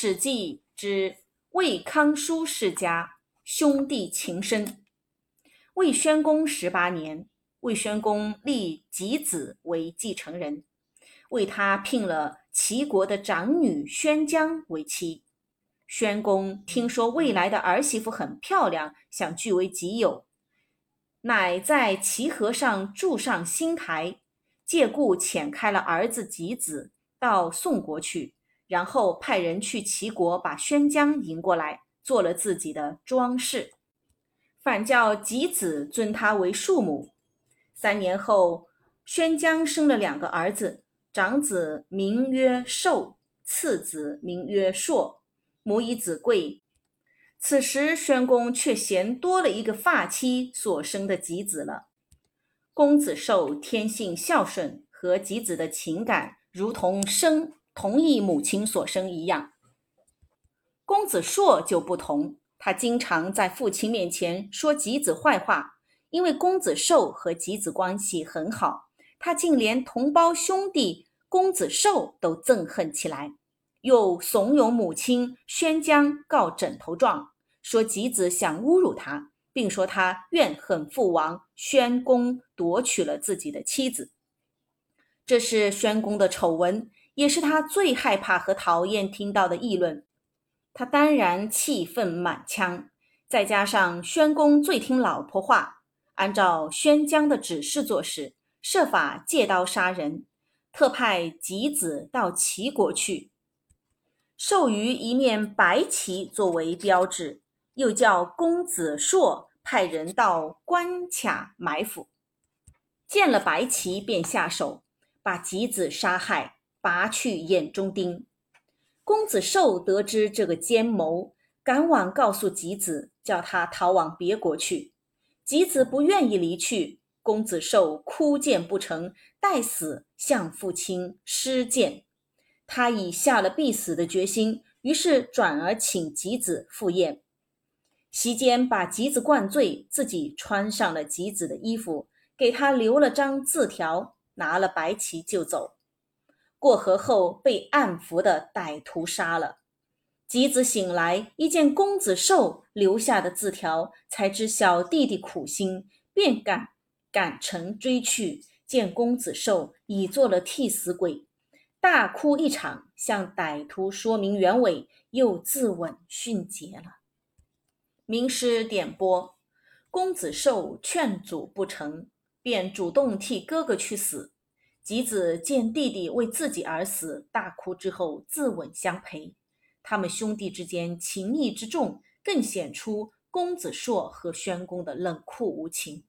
史记》之魏康叔世家兄弟情深。魏宣公十八年，魏宣公立箕子为继承人，为他聘了齐国的长女宣姜为妻。宣公听说未来的儿媳妇很漂亮，想据为己有，乃在齐河上筑上新台，借故遣开了儿子箕子到宋国去。然后派人去齐国把宣姜迎过来，做了自己的装饰，反叫箕子尊他为庶母。三年后，宣姜生了两个儿子，长子名曰寿，次子名曰硕，母以子贵。此时，宣公却嫌多了一个发妻所生的箕子了。公子寿天性孝顺，和箕子的情感如同生。同意母亲所生一样，公子硕就不同，他经常在父亲面前说吉子坏话。因为公子寿和吉子关系很好，他竟连同胞兄弟公子寿都憎恨起来，又怂恿母亲宣姜告枕头状，说吉子想侮辱他，并说他怨恨父王宣公夺取了自己的妻子。这是宣公的丑闻。也是他最害怕和讨厌听到的议论，他当然气愤满腔。再加上宣公最听老婆话，按照宣姜的指示做事，设法借刀杀人，特派吉子到齐国去，授予一面白旗作为标志，又叫公子硕派人到关卡埋伏，见了白旗便下手，把吉子杀害。拔去眼中钉。公子寿得知这个奸谋，赶往告诉吉子，叫他逃往别国去。吉子不愿意离去，公子寿哭谏不成，待死向父亲施剑。他已下了必死的决心，于是转而请吉子赴宴。席间把吉子灌醉，自己穿上了吉子的衣服，给他留了张字条，拿了白旗就走。过河后被暗伏的歹徒杀了。吉子醒来，一见公子寿留下的字条，才知小弟弟苦心，便赶赶城追去。见公子寿已做了替死鬼，大哭一场，向歹徒说明原委，又自刎殉节了。名师点拨，公子寿劝阻不成，便主动替哥哥去死。吉子见弟弟为自己而死，大哭之后自刎相陪。他们兄弟之间情义之重，更显出公子硕和宣公的冷酷无情。